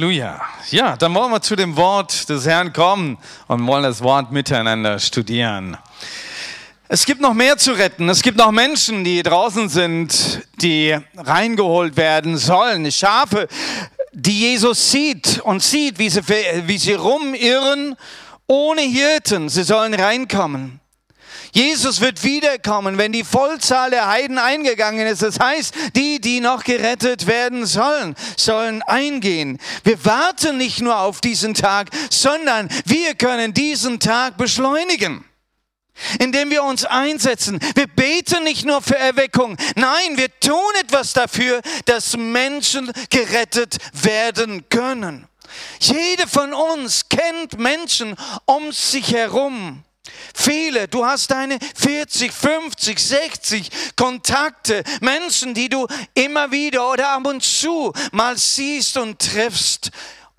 Halleluja. Ja, dann wollen wir zu dem Wort des Herrn kommen und wollen das Wort miteinander studieren. Es gibt noch mehr zu retten. Es gibt noch Menschen, die draußen sind, die reingeholt werden sollen. Schafe, die Jesus sieht und sieht, wie sie, wie sie rumirren ohne Hirten. Sie sollen reinkommen. Jesus wird wiederkommen, wenn die Vollzahl der Heiden eingegangen ist. Das heißt, die, die noch gerettet werden sollen, sollen eingehen. Wir warten nicht nur auf diesen Tag, sondern wir können diesen Tag beschleunigen indem wir uns einsetzen. Wir beten nicht nur für Erweckung, nein, wir tun etwas dafür, dass Menschen gerettet werden können. Jede von uns kennt Menschen um sich herum, Viele, du hast deine 40, 50, 60 Kontakte, Menschen, die du immer wieder oder ab und zu mal siehst und triffst.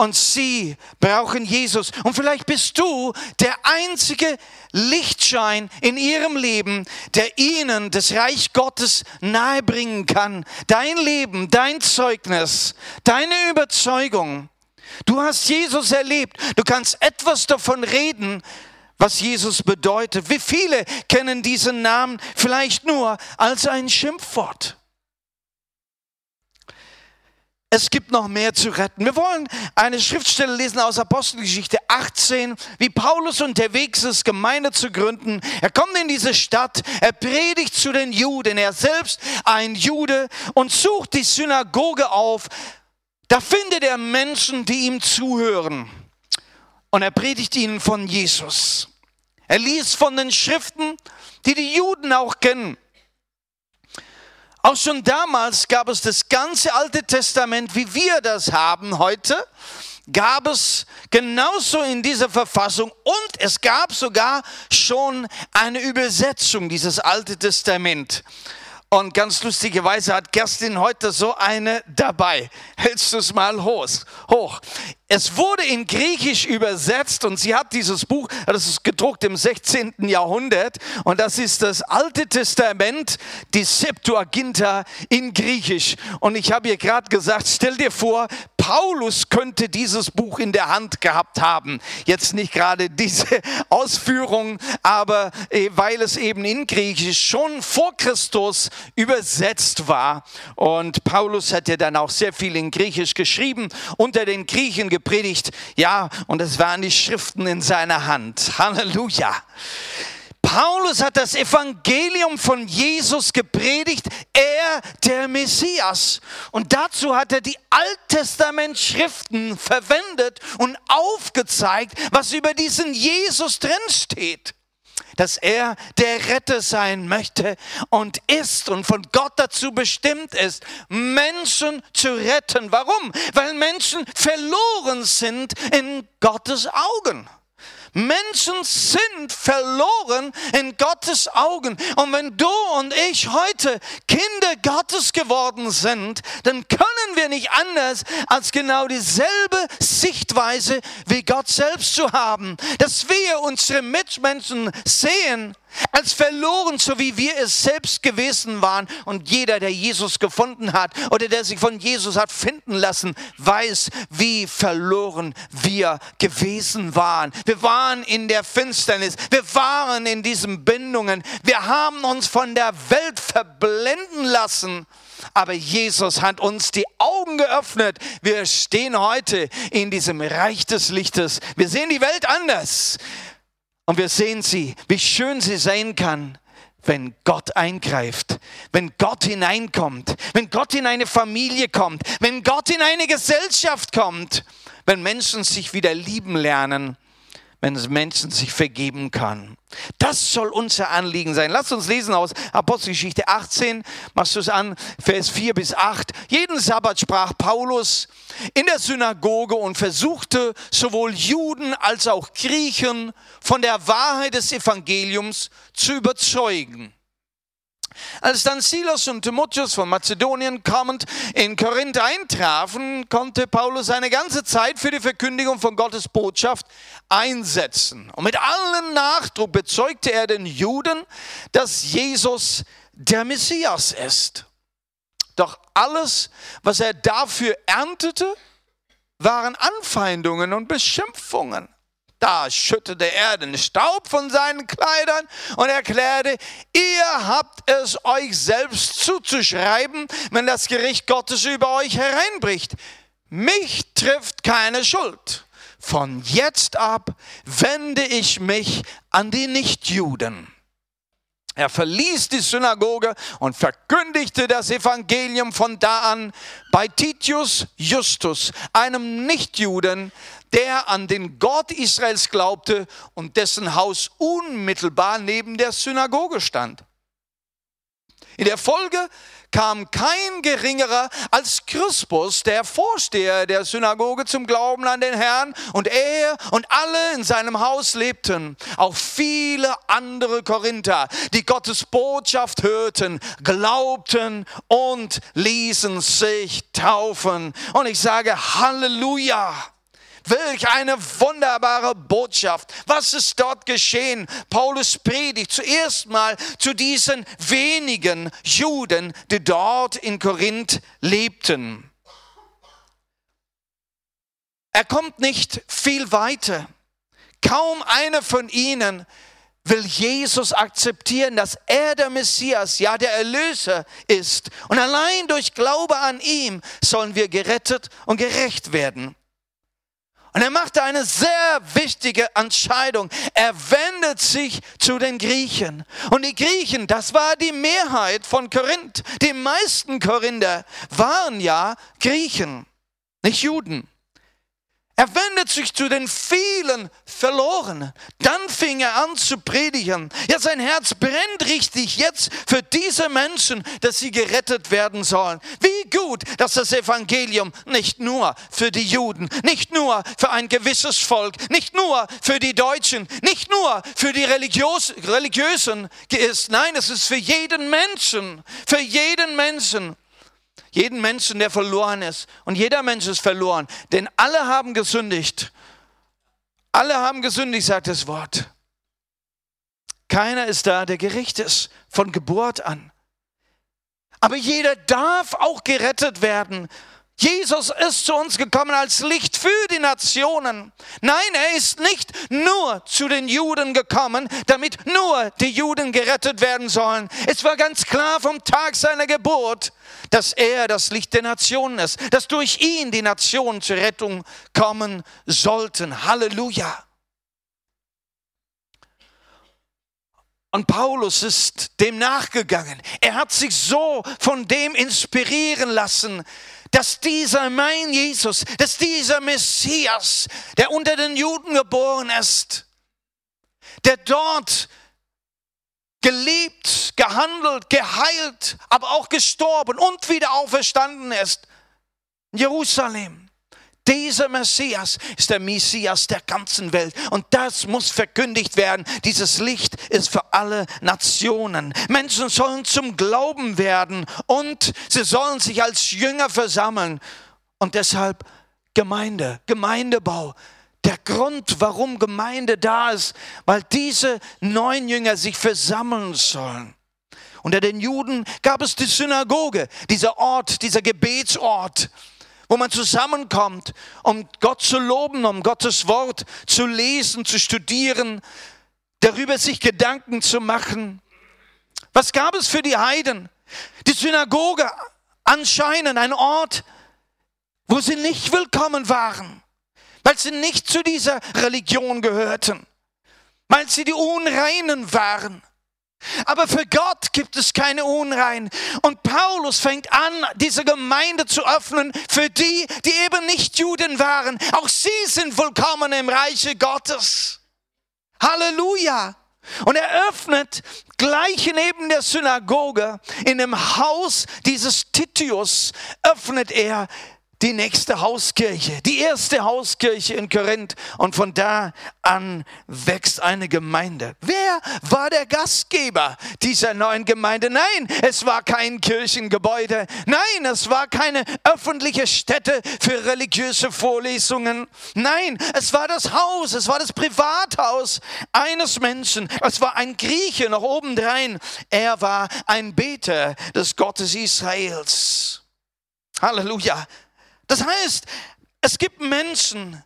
Und sie brauchen Jesus. Und vielleicht bist du der einzige Lichtschein in ihrem Leben, der ihnen das Reich Gottes nahebringen kann. Dein Leben, dein Zeugnis, deine Überzeugung. Du hast Jesus erlebt. Du kannst etwas davon reden, was Jesus bedeutet. Wie viele kennen diesen Namen vielleicht nur als ein Schimpfwort? Es gibt noch mehr zu retten. Wir wollen eine Schriftstelle lesen aus Apostelgeschichte 18, wie Paulus unterwegs ist, Gemeinde zu gründen. Er kommt in diese Stadt, er predigt zu den Juden, er selbst ein Jude und sucht die Synagoge auf. Da findet er Menschen, die ihm zuhören. Und er predigt ihnen von Jesus. Er liest von den Schriften, die die Juden auch kennen. Auch schon damals gab es das ganze Alte Testament, wie wir das haben heute, gab es genauso in dieser Verfassung und es gab sogar schon eine Übersetzung dieses Alte Testament. Und ganz lustigerweise hat Kerstin heute so eine dabei. Hältst du es mal hoch. Es wurde in Griechisch übersetzt und sie hat dieses Buch, das ist gedruckt im 16. Jahrhundert und das ist das Alte Testament, die Septuaginta in Griechisch. Und ich habe ihr gerade gesagt, stell dir vor, Paulus könnte dieses Buch in der Hand gehabt haben. Jetzt nicht gerade diese Ausführung, aber äh, weil es eben in Griechisch schon vor Christus übersetzt war. Und Paulus hat ja dann auch sehr viel in Griechisch geschrieben, unter den Griechen gepredigt. Ja, und es waren die Schriften in seiner Hand. Halleluja. Paulus hat das Evangelium von Jesus gepredigt, er der Messias. Und dazu hat er die Alttestament-Schriften verwendet und aufgezeigt, was über diesen Jesus drinsteht dass er der Retter sein möchte und ist und von Gott dazu bestimmt ist, Menschen zu retten. Warum? Weil Menschen verloren sind in Gottes Augen. Menschen sind verloren in Gottes Augen. Und wenn du und ich heute Kinder Gottes geworden sind, dann können wir nicht anders als genau dieselbe Sichtweise wie Gott selbst zu haben. Dass wir unsere Mitmenschen sehen als verloren, so wie wir es selbst gewesen waren. Und jeder, der Jesus gefunden hat oder der sich von Jesus hat finden lassen, weiß, wie verloren wir gewesen waren. Wir waren in der Finsternis, wir waren in diesen Bindungen, wir haben uns von der Welt verblenden lassen. Aber Jesus hat uns die Augen geöffnet. Wir stehen heute in diesem Reich des Lichtes. Wir sehen die Welt anders. Und wir sehen sie, wie schön sie sein kann, wenn Gott eingreift, wenn Gott hineinkommt, wenn Gott in eine Familie kommt, wenn Gott in eine Gesellschaft kommt, wenn Menschen sich wieder lieben lernen wenn es Menschen sich vergeben kann. Das soll unser Anliegen sein. Lasst uns lesen aus Apostelgeschichte 18, machst du es an, Vers 4 bis 8. Jeden Sabbat sprach Paulus in der Synagoge und versuchte sowohl Juden als auch Griechen von der Wahrheit des Evangeliums zu überzeugen. Als dann Silas und Timotheus von Mazedonien kommend in Korinth eintrafen, konnte Paulus seine ganze Zeit für die Verkündigung von Gottes Botschaft einsetzen. Und mit allem Nachdruck bezeugte er den Juden, dass Jesus der Messias ist. Doch alles, was er dafür erntete, waren Anfeindungen und Beschimpfungen. Da schüttete er den Staub von seinen Kleidern und erklärte, ihr habt es euch selbst zuzuschreiben, wenn das Gericht Gottes über euch hereinbricht. Mich trifft keine Schuld. Von jetzt ab wende ich mich an die Nichtjuden. Er verließ die Synagoge und verkündigte das Evangelium von da an bei Titius Justus, einem Nichtjuden, der an den Gott Israels glaubte und dessen Haus unmittelbar neben der Synagoge stand. In der Folge kam kein geringerer als Crispus, der Vorsteher der Synagoge, zum Glauben an den Herrn und er und alle in seinem Haus lebten. Auch viele andere Korinther, die Gottes Botschaft hörten, glaubten und ließen sich taufen. Und ich sage Halleluja. Welch eine wunderbare Botschaft. Was ist dort geschehen? Paulus predigt zuerst mal zu diesen wenigen Juden, die dort in Korinth lebten. Er kommt nicht viel weiter. Kaum einer von ihnen will Jesus akzeptieren, dass er der Messias, ja der Erlöser ist. Und allein durch Glaube an ihm sollen wir gerettet und gerecht werden. Und er machte eine sehr wichtige Entscheidung. Er wendet sich zu den Griechen. Und die Griechen, das war die Mehrheit von Korinth. Die meisten Korinther waren ja Griechen, nicht Juden. Er wendet sich zu den vielen Verlorenen. Dann fing er an zu predigen. Ja, sein Herz brennt richtig jetzt für diese Menschen, dass sie gerettet werden sollen. Wie gut, dass das Evangelium nicht nur für die Juden, nicht nur für ein gewisses Volk, nicht nur für die Deutschen, nicht nur für die Religiös Religiösen ist. Nein, es ist für jeden Menschen, für jeden Menschen. Jeden Menschen, der verloren ist. Und jeder Mensch ist verloren. Denn alle haben gesündigt. Alle haben gesündigt, sagt das Wort. Keiner ist da, der gerecht ist, von Geburt an. Aber jeder darf auch gerettet werden Jesus ist zu uns gekommen als Licht für die Nationen. Nein, er ist nicht nur zu den Juden gekommen, damit nur die Juden gerettet werden sollen. Es war ganz klar vom Tag seiner Geburt, dass er das Licht der Nationen ist, dass durch ihn die Nationen zur Rettung kommen sollten. Halleluja. Und Paulus ist dem nachgegangen. Er hat sich so von dem inspirieren lassen, dass dieser mein Jesus, dass dieser Messias, der unter den Juden geboren ist, der dort gelebt, gehandelt, geheilt, aber auch gestorben und wieder auferstanden ist, Jerusalem. Dieser Messias ist der Messias der ganzen Welt. Und das muss verkündigt werden. Dieses Licht ist für alle Nationen. Menschen sollen zum Glauben werden und sie sollen sich als Jünger versammeln. Und deshalb Gemeinde, Gemeindebau. Der Grund, warum Gemeinde da ist, weil diese neun Jünger sich versammeln sollen. Unter den Juden gab es die Synagoge, dieser Ort, dieser Gebetsort wo man zusammenkommt, um Gott zu loben, um Gottes Wort zu lesen, zu studieren, darüber sich Gedanken zu machen. Was gab es für die Heiden? Die Synagoge anscheinend ein Ort, wo sie nicht willkommen waren, weil sie nicht zu dieser Religion gehörten, weil sie die Unreinen waren. Aber für Gott gibt es keine Unrein. Und Paulus fängt an, diese Gemeinde zu öffnen für die, die eben nicht Juden waren. Auch sie sind willkommen im Reiche Gottes. Halleluja. Und er öffnet gleich neben der Synagoge, in dem Haus dieses Titius, öffnet er die nächste Hauskirche, die erste Hauskirche in Korinth. Und von da an wächst eine Gemeinde. Wer war der Gastgeber dieser neuen Gemeinde? Nein, es war kein Kirchengebäude. Nein, es war keine öffentliche Stätte für religiöse Vorlesungen. Nein, es war das Haus, es war das Privathaus eines Menschen. Es war ein Grieche noch obendrein. Er war ein Beter des Gottes Israels. Halleluja. Das heißt, Es gibt Menschen,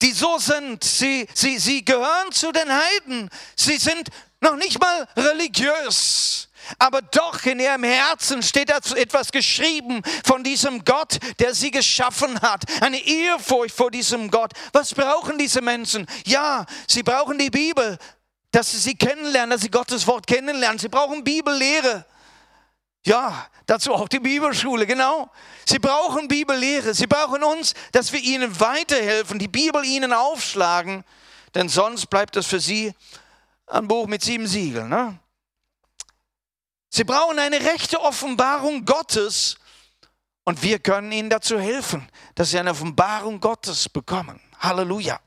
die so sind. Sie, sie, sie gehören zu den Heiden. Sie sind noch nicht mal religiös. Aber doch in ihrem Herzen steht etwas geschrieben von diesem Gott, der sie geschaffen hat. Eine Ehrfurcht vor diesem Gott. Was brauchen diese Menschen? Ja, sie brauchen die Bibel, dass sie sie kennenlernen, dass sie Gottes Wort kennenlernen. Sie brauchen Bibellehre. Ja, dazu auch die Bibelschule, genau. Sie brauchen Bibellehre. Sie brauchen uns, dass wir ihnen weiterhelfen, die Bibel ihnen aufschlagen, denn sonst bleibt es für sie ein Buch mit sieben Siegeln. Ne? Sie brauchen eine rechte Offenbarung Gottes und wir können ihnen dazu helfen, dass sie eine Offenbarung Gottes bekommen. Halleluja.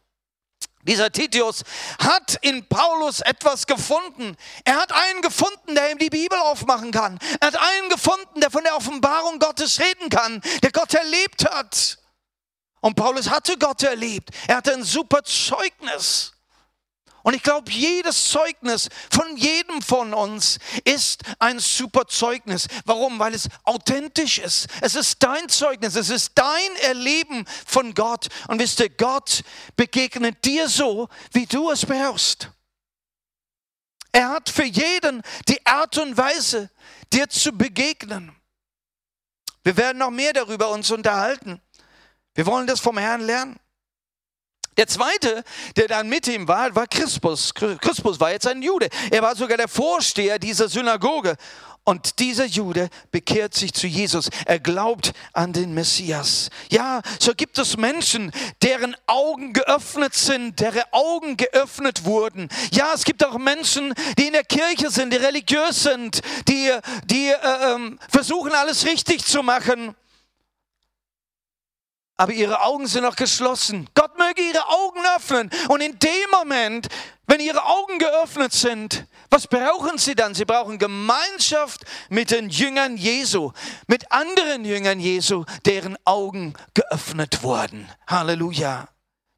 Dieser Titius hat in Paulus etwas gefunden. Er hat einen gefunden, der ihm die Bibel aufmachen kann. Er hat einen gefunden, der von der Offenbarung Gottes reden kann, der Gott erlebt hat. Und Paulus hatte Gott erlebt. Er hatte ein super Zeugnis. Und ich glaube, jedes Zeugnis von jedem von uns ist ein super Zeugnis. Warum? Weil es authentisch ist. Es ist dein Zeugnis. Es ist dein Erleben von Gott. Und wisst ihr, Gott begegnet dir so, wie du es brauchst. Er hat für jeden die Art und Weise, dir zu begegnen. Wir werden noch mehr darüber uns unterhalten. Wir wollen das vom Herrn lernen. Der zweite, der dann mit ihm war, war Crispus. Crispus war jetzt ein Jude. Er war sogar der Vorsteher dieser Synagoge. Und dieser Jude bekehrt sich zu Jesus. Er glaubt an den Messias. Ja, so gibt es Menschen, deren Augen geöffnet sind, deren Augen geöffnet wurden. Ja, es gibt auch Menschen, die in der Kirche sind, die religiös sind, die, die äh, ähm, versuchen, alles richtig zu machen aber ihre Augen sind noch geschlossen. Gott möge ihre Augen öffnen. Und in dem Moment, wenn ihre Augen geöffnet sind, was brauchen sie dann? Sie brauchen Gemeinschaft mit den Jüngern Jesu, mit anderen Jüngern Jesu, deren Augen geöffnet wurden. Halleluja.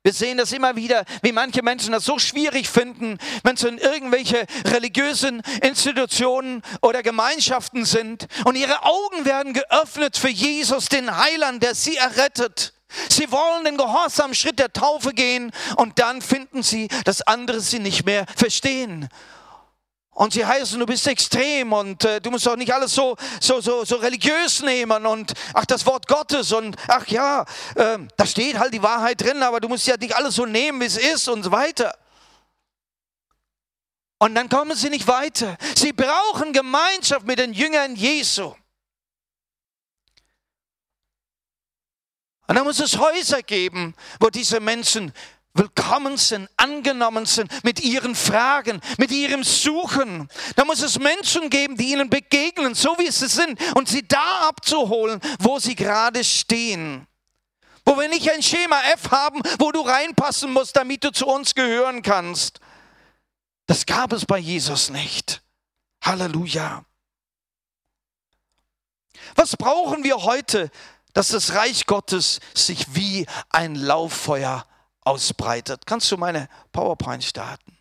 Wir sehen das immer wieder, wie manche Menschen das so schwierig finden, wenn sie in irgendwelche religiösen Institutionen oder Gemeinschaften sind und ihre Augen werden geöffnet für Jesus, den Heiland, der sie errettet. Sie wollen den gehorsamen Schritt der Taufe gehen und dann finden sie, dass andere sie nicht mehr verstehen. Und sie heißen, du bist extrem und äh, du musst doch nicht alles so, so, so, so religiös nehmen und ach, das Wort Gottes und ach ja, äh, da steht halt die Wahrheit drin, aber du musst ja nicht alles so nehmen, wie es ist und so weiter. Und dann kommen sie nicht weiter. Sie brauchen Gemeinschaft mit den Jüngern Jesu. Und dann muss es Häuser geben, wo diese Menschen willkommen sind, angenommen sind mit ihren Fragen, mit ihrem Suchen. Da muss es Menschen geben, die ihnen begegnen, so wie sie sind, und sie da abzuholen, wo sie gerade stehen. Wo wir nicht ein Schema F haben, wo du reinpassen musst, damit du zu uns gehören kannst. Das gab es bei Jesus nicht. Halleluja. Was brauchen wir heute, dass das Reich Gottes sich wie ein Lauffeuer ausbreitet. Kannst du meine PowerPoint starten?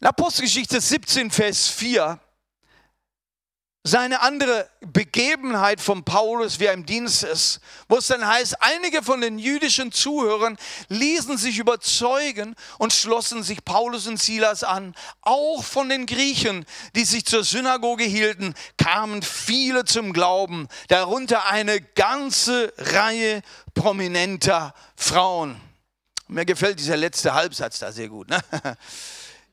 In Apostelgeschichte 17, Vers 4 seine andere Begebenheit von Paulus, wie er im Dienst ist, wo es dann heißt, einige von den jüdischen Zuhörern ließen sich überzeugen und schlossen sich Paulus und Silas an. Auch von den Griechen, die sich zur Synagoge hielten, kamen viele zum Glauben, darunter eine ganze Reihe prominenter Frauen. Mir gefällt dieser letzte Halbsatz da sehr gut. Ne?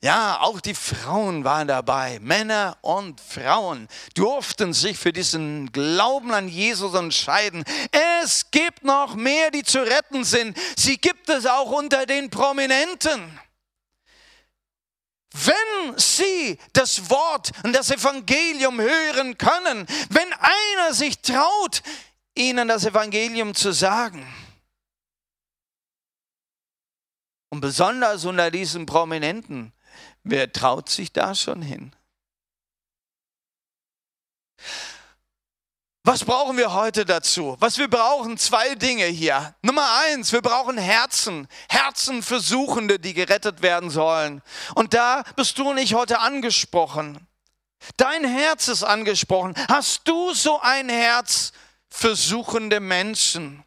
Ja, auch die Frauen waren dabei. Männer und Frauen durften sich für diesen Glauben an Jesus entscheiden. Es gibt noch mehr, die zu retten sind. Sie gibt es auch unter den Prominenten. Wenn sie das Wort und das Evangelium hören können, wenn einer sich traut, ihnen das Evangelium zu sagen, und besonders unter diesen Prominenten, Wer traut sich da schon hin? Was brauchen wir heute dazu? Was wir brauchen, zwei Dinge hier. Nummer eins, wir brauchen Herzen, Herzen für Suchende, die gerettet werden sollen. Und da bist du und ich heute angesprochen. Dein Herz ist angesprochen. Hast du so ein Herz für suchende Menschen?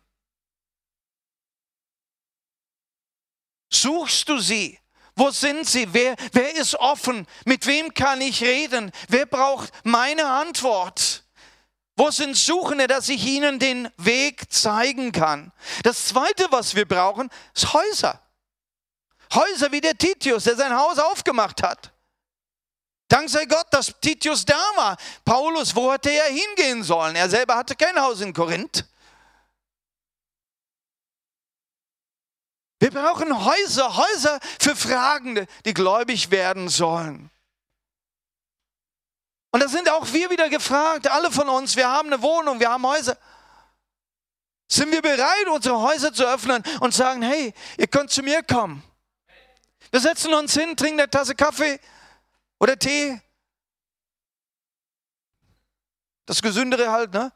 Suchst du sie? Wo sind sie? Wer, wer ist offen? Mit wem kann ich reden? Wer braucht meine Antwort? Wo sind Suchende, dass ich ihnen den Weg zeigen kann? Das Zweite, was wir brauchen, ist Häuser. Häuser wie der Titius, der sein Haus aufgemacht hat. Dank sei Gott, dass Titius da war. Paulus, wo hätte er hingehen sollen? Er selber hatte kein Haus in Korinth. Wir brauchen Häuser, Häuser für Fragende, die gläubig werden sollen. Und da sind auch wir wieder gefragt, alle von uns, wir haben eine Wohnung, wir haben Häuser. Sind wir bereit, unsere Häuser zu öffnen und sagen, hey, ihr könnt zu mir kommen. Wir setzen uns hin, trinken eine Tasse Kaffee oder Tee. Das Gesündere halt, ne?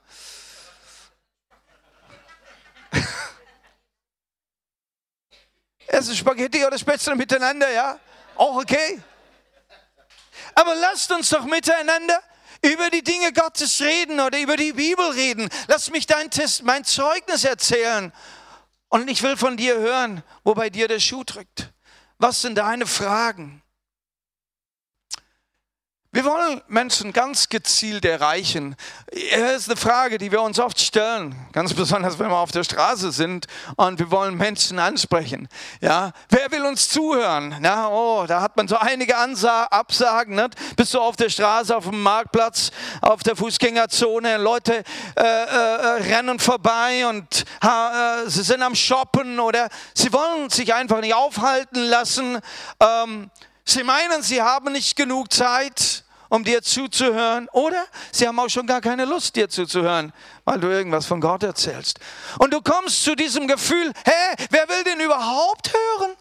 Essen Spaghetti oder Spätzle miteinander, ja? Auch okay. Aber lasst uns doch miteinander über die Dinge Gottes reden oder über die Bibel reden. Lass mich dein Test, mein Zeugnis erzählen. Und ich will von dir hören, wo bei dir der Schuh drückt. Was sind deine Fragen? Wir wollen Menschen ganz gezielt erreichen. Hier ist eine Frage, die wir uns oft stellen, ganz besonders wenn wir auf der Straße sind und wir wollen Menschen ansprechen. Ja, wer will uns zuhören? Na, oh, da hat man so einige Ansa Absagen. Nicht? Bist du auf der Straße, auf dem Marktplatz, auf der Fußgängerzone? Leute äh, äh, rennen vorbei und äh, sie sind am Shoppen oder sie wollen sich einfach nicht aufhalten lassen. Ähm, Sie meinen, sie haben nicht genug Zeit, um dir zuzuhören, oder sie haben auch schon gar keine Lust, dir zuzuhören, weil du irgendwas von Gott erzählst. Und du kommst zu diesem Gefühl, hä, wer will denn überhaupt hören?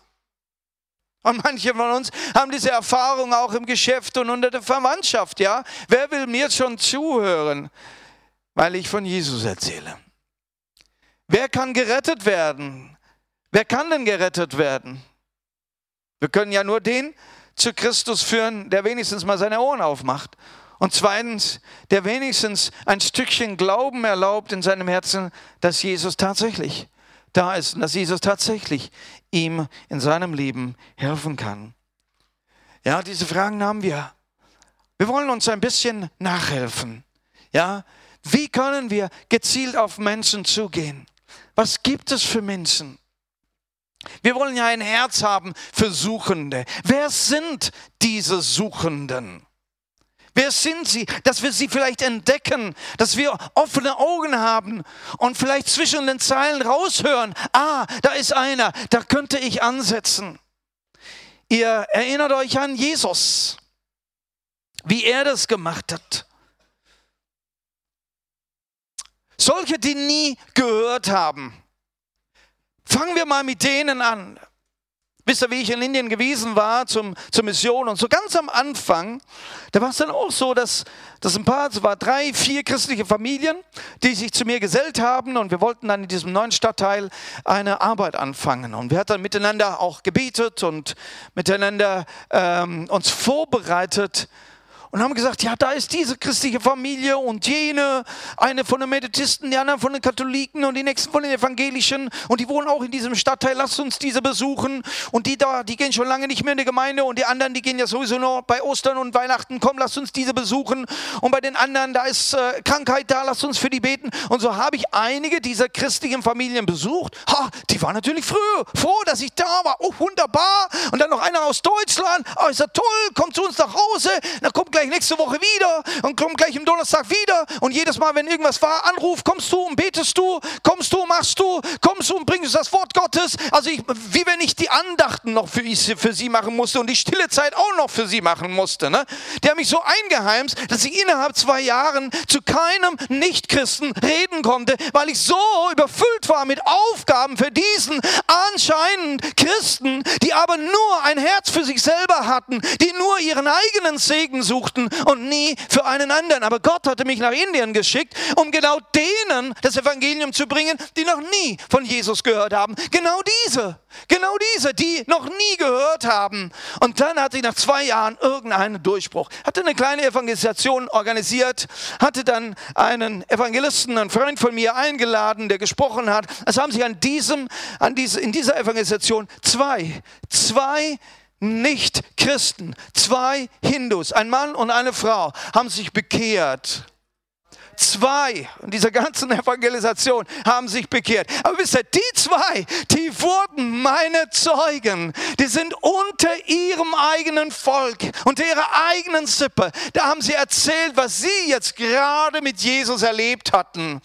Und manche von uns haben diese Erfahrung auch im Geschäft und unter der Verwandtschaft, ja. Wer will mir schon zuhören, weil ich von Jesus erzähle? Wer kann gerettet werden? Wer kann denn gerettet werden? Wir können ja nur den zu Christus führen, der wenigstens mal seine Ohren aufmacht. Und zweitens, der wenigstens ein Stückchen Glauben erlaubt in seinem Herzen, dass Jesus tatsächlich da ist und dass Jesus tatsächlich ihm in seinem Leben helfen kann. Ja, diese Fragen haben wir. Wir wollen uns ein bisschen nachhelfen. Ja, wie können wir gezielt auf Menschen zugehen? Was gibt es für Menschen? Wir wollen ja ein Herz haben für Suchende. Wer sind diese Suchenden? Wer sind sie? Dass wir sie vielleicht entdecken, dass wir offene Augen haben und vielleicht zwischen den Zeilen raushören, ah, da ist einer, da könnte ich ansetzen. Ihr erinnert euch an Jesus, wie er das gemacht hat. Solche, die nie gehört haben, Fangen wir mal mit denen an. Wisst ihr, wie ich in Indien gewesen war zum, zur Mission und so ganz am Anfang, da war es dann auch so, dass, dass ein paar, es war drei, vier christliche Familien, die sich zu mir gesellt haben und wir wollten dann in diesem neuen Stadtteil eine Arbeit anfangen. Und wir hatten dann miteinander auch gebetet und miteinander ähm, uns vorbereitet und haben gesagt, ja, da ist diese christliche Familie und jene, eine von den Methodisten, die anderen von den Katholiken und die nächsten von den Evangelischen und die wohnen auch in diesem Stadtteil, lasst uns diese besuchen. Und die da, die gehen schon lange nicht mehr in die Gemeinde und die anderen, die gehen ja sowieso nur bei Ostern und Weihnachten, komm, lasst uns diese besuchen. Und bei den anderen, da ist äh, Krankheit da, lasst uns für die beten. Und so habe ich einige dieser christlichen Familien besucht, ha, die waren natürlich früh, froh, dass ich da war, oh, wunderbar. Und dann noch einer aus Deutschland, oh, ist ja toll, kommt zu uns nach Hause, dann kommt gleich gleich nächste Woche wieder und komm gleich am Donnerstag wieder. Und jedes Mal, wenn irgendwas war, Anruf, kommst du und betest du, kommst du, machst du, kommst du und bringst das Wort Gottes. Also ich, wie wenn ich die Andachten noch für, für sie machen musste und die stille Zeit auch noch für sie machen musste. Ne? Der hat mich so eingeheimst, dass ich innerhalb zwei Jahren zu keinem Nichtchristen reden konnte, weil ich so überfüllt war mit Aufgaben für diesen anscheinend Christen, die aber nur ein Herz für sich selber hatten, die nur ihren eigenen Segen suchten brauchten und nie für einen anderen. Aber Gott hatte mich nach Indien geschickt, um genau denen das Evangelium zu bringen, die noch nie von Jesus gehört haben. Genau diese, genau diese, die noch nie gehört haben. Und dann hatte ich nach zwei Jahren irgendeinen Durchbruch. Hatte eine kleine Evangelisation organisiert, hatte dann einen Evangelisten, einen Freund von mir eingeladen, der gesprochen hat. Es haben sich an diesem, an diese, in dieser Evangelisation zwei, zwei nicht-Christen, zwei Hindus, ein Mann und eine Frau, haben sich bekehrt. Zwei in dieser ganzen Evangelisation haben sich bekehrt. Aber wisst ihr, die zwei, die wurden meine Zeugen. Die sind unter ihrem eigenen Volk, unter ihrer eigenen Sippe. Da haben sie erzählt, was sie jetzt gerade mit Jesus erlebt hatten.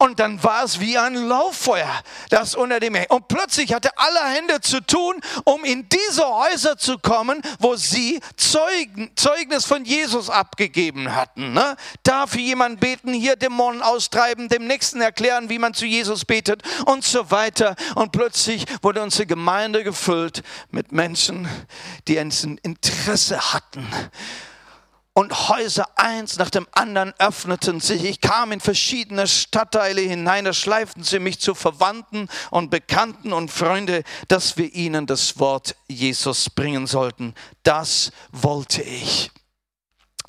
Und dann war es wie ein Lauffeuer, das unter dem Meer. Und plötzlich hatte alle Hände zu tun, um in diese Häuser zu kommen, wo sie Zeugen, Zeugnis von Jesus abgegeben hatten. Ne? Da für jemanden beten, hier Dämonen austreiben, dem Nächsten erklären, wie man zu Jesus betet und so weiter. Und plötzlich wurde unsere Gemeinde gefüllt mit Menschen, die ein Interesse hatten und Häuser eins nach dem anderen öffneten sich. Ich kam in verschiedene Stadtteile hinein, da schleiften sie mich zu Verwandten und Bekannten und Freunde, dass wir ihnen das Wort Jesus bringen sollten. Das wollte ich.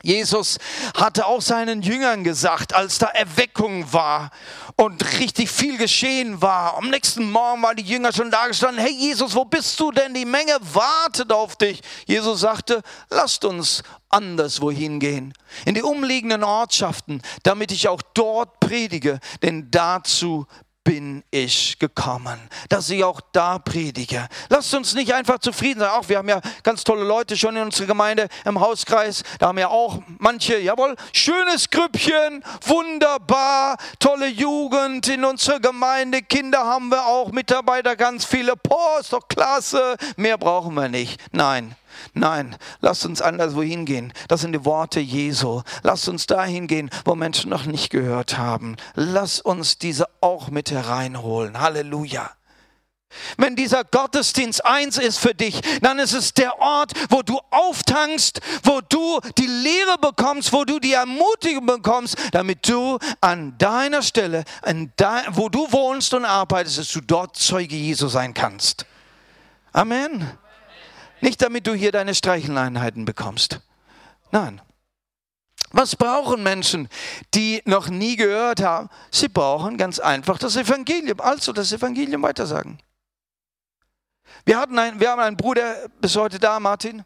Jesus hatte auch seinen Jüngern gesagt, als da Erweckung war und richtig viel geschehen war. Am nächsten Morgen waren die Jünger schon da gestanden. Hey Jesus, wo bist du denn? Die Menge wartet auf dich. Jesus sagte, lasst uns anderswohin gehen, in die umliegenden Ortschaften, damit ich auch dort predige, denn dazu bin ich gekommen, dass ich auch da predige. Lasst uns nicht einfach zufrieden sein. Auch wir haben ja ganz tolle Leute schon in unserer Gemeinde im Hauskreis. Da haben ja auch manche, jawohl, schönes Grüppchen, wunderbar, tolle Jugend in unserer Gemeinde. Kinder haben wir auch, Mitarbeiter ganz viele. Boah, ist doch klasse. Mehr brauchen wir nicht. Nein, Nein, lasst uns anderswo hingehen. Das sind die Worte Jesu. Lasst uns dahin gehen, wo Menschen noch nicht gehört haben. Lass uns diese auch mit hereinholen. Halleluja. Wenn dieser Gottesdienst eins ist für dich, dann ist es der Ort, wo du auftankst, wo du die Lehre bekommst, wo du die Ermutigung bekommst, damit du an deiner Stelle, de wo du wohnst und arbeitest, dass du dort Zeuge Jesu sein kannst. Amen. Nicht damit du hier deine Streicheleinheiten bekommst. Nein. Was brauchen Menschen, die noch nie gehört haben? Sie brauchen ganz einfach das Evangelium, also das Evangelium weitersagen. Wir, hatten ein, wir haben einen Bruder, bis heute da, Martin.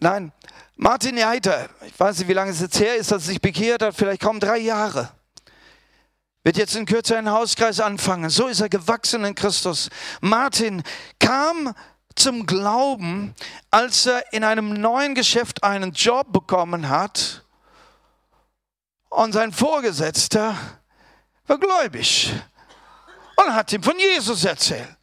Nein, Martin Jeiter, ich weiß nicht, wie lange es jetzt her ist, dass er sich bekehrt hat, vielleicht kaum drei Jahre. Wird jetzt in Kürze einen Hauskreis anfangen. So ist er gewachsen in Christus. Martin kam zum Glauben, als er in einem neuen Geschäft einen Job bekommen hat und sein Vorgesetzter war gläubig und hat ihm von Jesus erzählt.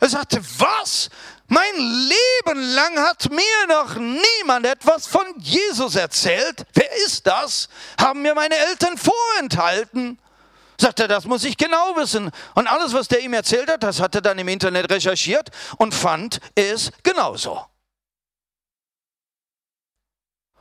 Er sagte, was? Mein Leben lang hat mir noch niemand etwas von Jesus erzählt. Wer ist das? Haben mir meine Eltern vorenthalten. Sagt er, das muss ich genau wissen. Und alles, was der ihm erzählt hat, das hat er dann im Internet recherchiert und fand es genauso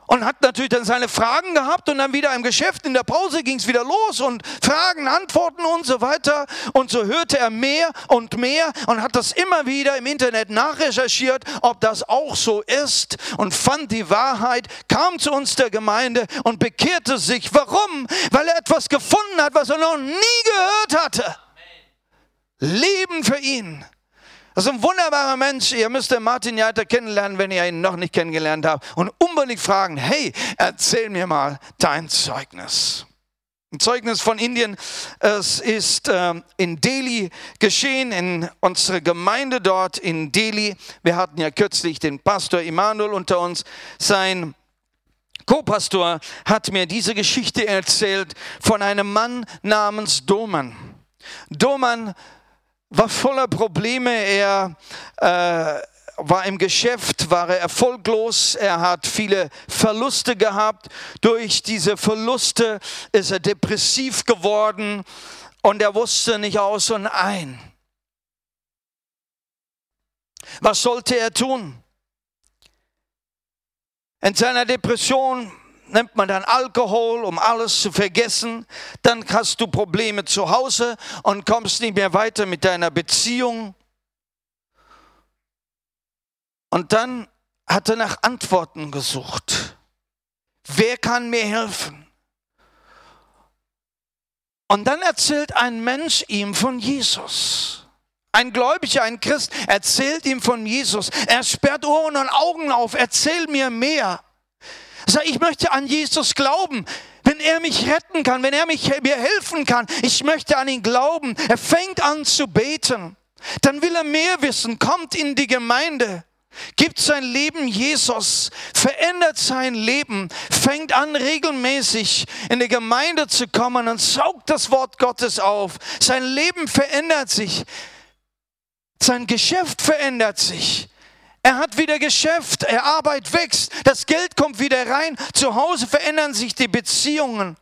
und hat natürlich dann seine Fragen gehabt und dann wieder im Geschäft in der Pause ging es wieder los und Fragen, Antworten und so weiter. Und so hörte er mehr und mehr und hat das immer wieder im Internet nachrecherchiert, ob das auch so ist und fand die Wahrheit, kam zu uns der Gemeinde und bekehrte sich. Warum? Weil er etwas gefunden hat, was er noch nie gehört hatte. Leben für ihn. Das ist ein wunderbarer Mensch. Ihr müsst den Martin Jaiter kennenlernen, wenn ihr ihn noch nicht kennengelernt habt. Und unbedingt fragen, hey, erzähl mir mal dein Zeugnis. Ein Zeugnis von Indien. Es ist äh, in Delhi geschehen, in unserer Gemeinde dort in Delhi. Wir hatten ja kürzlich den Pastor Immanuel unter uns. Sein Co-Pastor hat mir diese Geschichte erzählt von einem Mann namens Doman. Doman war voller Probleme. Er äh, war im Geschäft, war er erfolglos, er hat viele Verluste gehabt. Durch diese Verluste ist er depressiv geworden und er wusste nicht aus und ein. Was sollte er tun? In seiner Depression nimmt man dann Alkohol, um alles zu vergessen. Dann hast du Probleme zu Hause und kommst nicht mehr weiter mit deiner Beziehung. Und dann hat er nach Antworten gesucht. Wer kann mir helfen? Und dann erzählt ein Mensch ihm von Jesus. Ein Gläubiger, ein Christ erzählt ihm von Jesus. Er sperrt Ohren und Augen auf. Erzähl mir mehr. Sag, ich möchte an Jesus glauben. Wenn er mich retten kann, wenn er mich, mir helfen kann, ich möchte an ihn glauben. Er fängt an zu beten. Dann will er mehr wissen, kommt in die Gemeinde gibt sein Leben Jesus, verändert sein Leben, fängt an regelmäßig in die Gemeinde zu kommen und saugt das Wort Gottes auf. Sein Leben verändert sich, sein Geschäft verändert sich. Er hat wieder Geschäft, er Arbeit wächst, das Geld kommt wieder rein, zu Hause verändern sich die Beziehungen.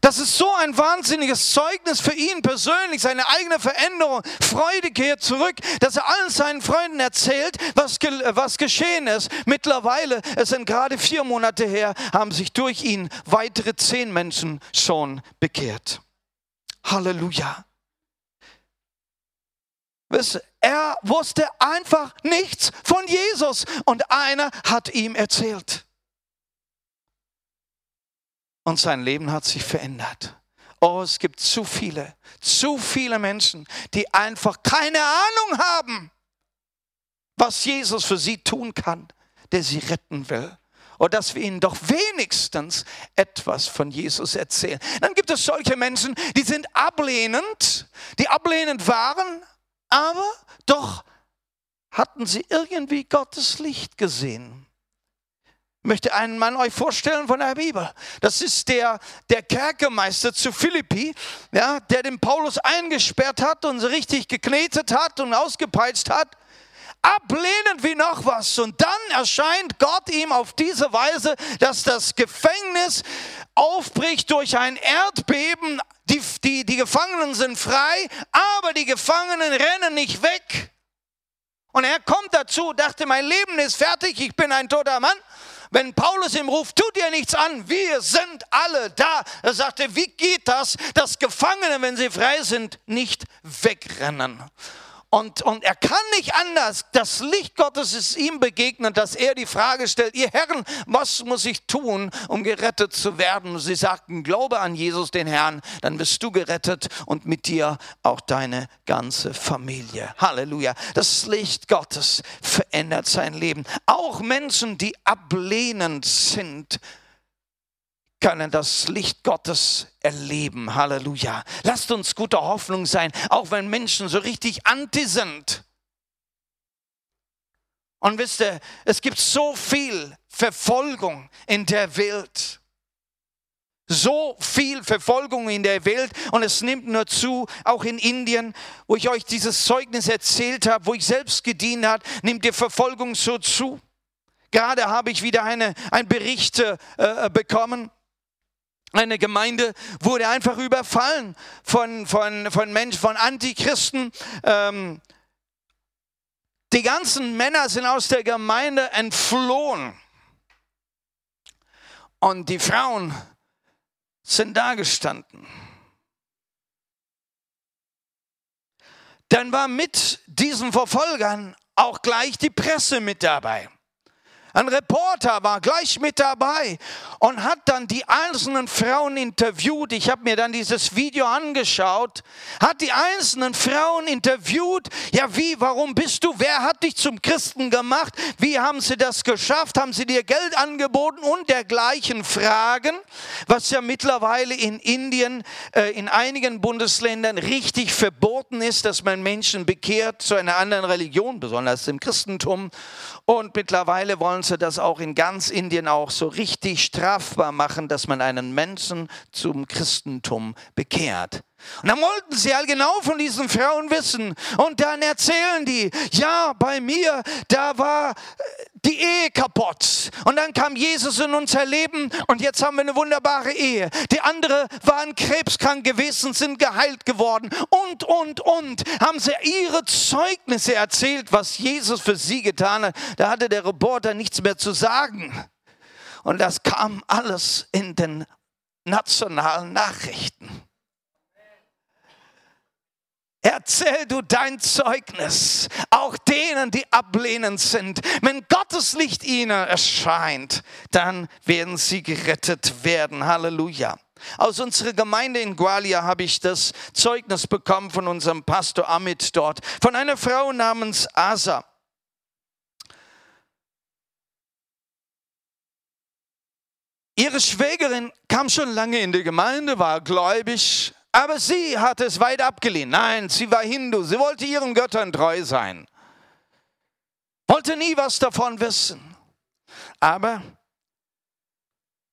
Das ist so ein wahnsinniges Zeugnis für ihn persönlich, seine eigene Veränderung. Freude kehrt zurück, dass er allen seinen Freunden erzählt, was, was geschehen ist. Mittlerweile, es sind gerade vier Monate her, haben sich durch ihn weitere zehn Menschen schon bekehrt. Halleluja. Er wusste einfach nichts von Jesus und einer hat ihm erzählt und sein Leben hat sich verändert. Oh, es gibt zu viele, zu viele Menschen, die einfach keine Ahnung haben, was Jesus für sie tun kann, der sie retten will. Oder dass wir ihnen doch wenigstens etwas von Jesus erzählen. Dann gibt es solche Menschen, die sind ablehnend, die ablehnend waren, aber doch hatten sie irgendwie Gottes Licht gesehen möchte einen Mann euch vorstellen von der Bibel. Das ist der, der Kerkermeister zu Philippi, ja, der den Paulus eingesperrt hat und richtig geknetet hat und ausgepeitscht hat. Ablehnend wie noch was. Und dann erscheint Gott ihm auf diese Weise, dass das Gefängnis aufbricht durch ein Erdbeben. Die, die, die Gefangenen sind frei, aber die Gefangenen rennen nicht weg. Und er kommt dazu, dachte, mein Leben ist fertig, ich bin ein toter Mann. Wenn Paulus ihm ruft, tu dir nichts an, wir sind alle da. Er sagte, wie geht das, dass Gefangene, wenn sie frei sind, nicht wegrennen? Und, und er kann nicht anders. Das Licht Gottes ist ihm begegnet, dass er die Frage stellt, ihr Herren, was muss ich tun, um gerettet zu werden? Sie sagten, glaube an Jesus, den Herrn, dann bist du gerettet und mit dir auch deine ganze Familie. Halleluja. Das Licht Gottes verändert sein Leben. Auch Menschen, die ablehnend sind, können das Licht Gottes erleben. Halleluja. Lasst uns guter Hoffnung sein, auch wenn Menschen so richtig anti sind. Und wisst ihr, es gibt so viel Verfolgung in der Welt. So viel Verfolgung in der Welt und es nimmt nur zu, auch in Indien, wo ich euch dieses Zeugnis erzählt habe, wo ich selbst gedient habe, nimmt die Verfolgung so zu. Gerade habe ich wieder eine, einen Bericht äh, bekommen eine Gemeinde wurde einfach überfallen von, von, von Menschen, von Antichristen. Ähm, die ganzen Männer sind aus der Gemeinde entflohen. Und die Frauen sind da gestanden. Dann war mit diesen Verfolgern auch gleich die Presse mit dabei. Ein Reporter war gleich mit dabei und hat dann die einzelnen Frauen interviewt. Ich habe mir dann dieses Video angeschaut, hat die einzelnen Frauen interviewt. Ja, wie, warum bist du? Wer hat dich zum Christen gemacht? Wie haben sie das geschafft? Haben sie dir Geld angeboten und dergleichen Fragen, was ja mittlerweile in Indien, äh, in einigen Bundesländern richtig verboten ist, dass man Menschen bekehrt zu einer anderen Religion, besonders im Christentum. Und mittlerweile wollen sie das auch in ganz Indien auch so richtig strafbar machen, dass man einen Menschen zum Christentum bekehrt. Und dann wollten sie all genau von diesen Frauen wissen. Und dann erzählen die, ja, bei mir, da war äh, die Ehe kaputt. Und dann kam Jesus in unser Leben und jetzt haben wir eine wunderbare Ehe. Die andere waren krebskrank gewesen, sind geheilt geworden. Und, und, und haben sie ihre Zeugnisse erzählt, was Jesus für sie getan hat. Da hatte der Reporter nichts mehr zu sagen. Und das kam alles in den nationalen Nachrichten. Erzähl du dein Zeugnis, auch denen, die ablehnend sind. Wenn Gottes Licht ihnen erscheint, dann werden sie gerettet werden. Halleluja. Aus unserer Gemeinde in Gualia habe ich das Zeugnis bekommen von unserem Pastor Amit dort, von einer Frau namens Asa. Ihre Schwägerin kam schon lange in die Gemeinde, war gläubig, aber sie hat es weit abgelehnt. Nein, sie war Hindu. Sie wollte ihren Göttern treu sein. Wollte nie was davon wissen. Aber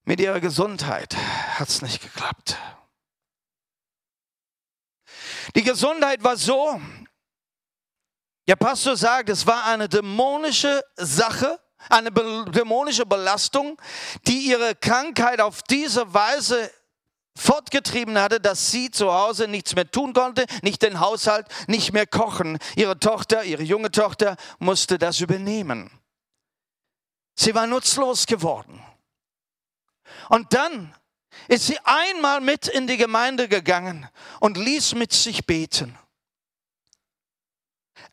mit ihrer Gesundheit hat es nicht geklappt. Die Gesundheit war so, der Pastor sagt, es war eine dämonische Sache, eine dämonische Belastung, die ihre Krankheit auf diese Weise fortgetrieben hatte, dass sie zu Hause nichts mehr tun konnte, nicht den Haushalt, nicht mehr kochen. Ihre Tochter, ihre junge Tochter musste das übernehmen. Sie war nutzlos geworden. Und dann ist sie einmal mit in die Gemeinde gegangen und ließ mit sich beten.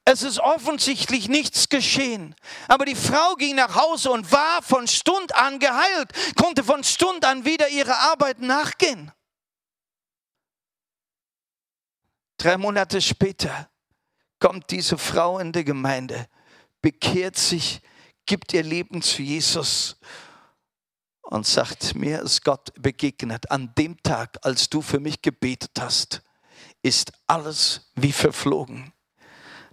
Es ist offensichtlich nichts geschehen. Aber die Frau ging nach Hause und war von Stund an geheilt, konnte von Stund an wieder ihrer Arbeit nachgehen. Drei Monate später kommt diese Frau in die Gemeinde, bekehrt sich, gibt ihr Leben zu Jesus und sagt, mir ist Gott begegnet. An dem Tag, als du für mich gebetet hast, ist alles wie verflogen.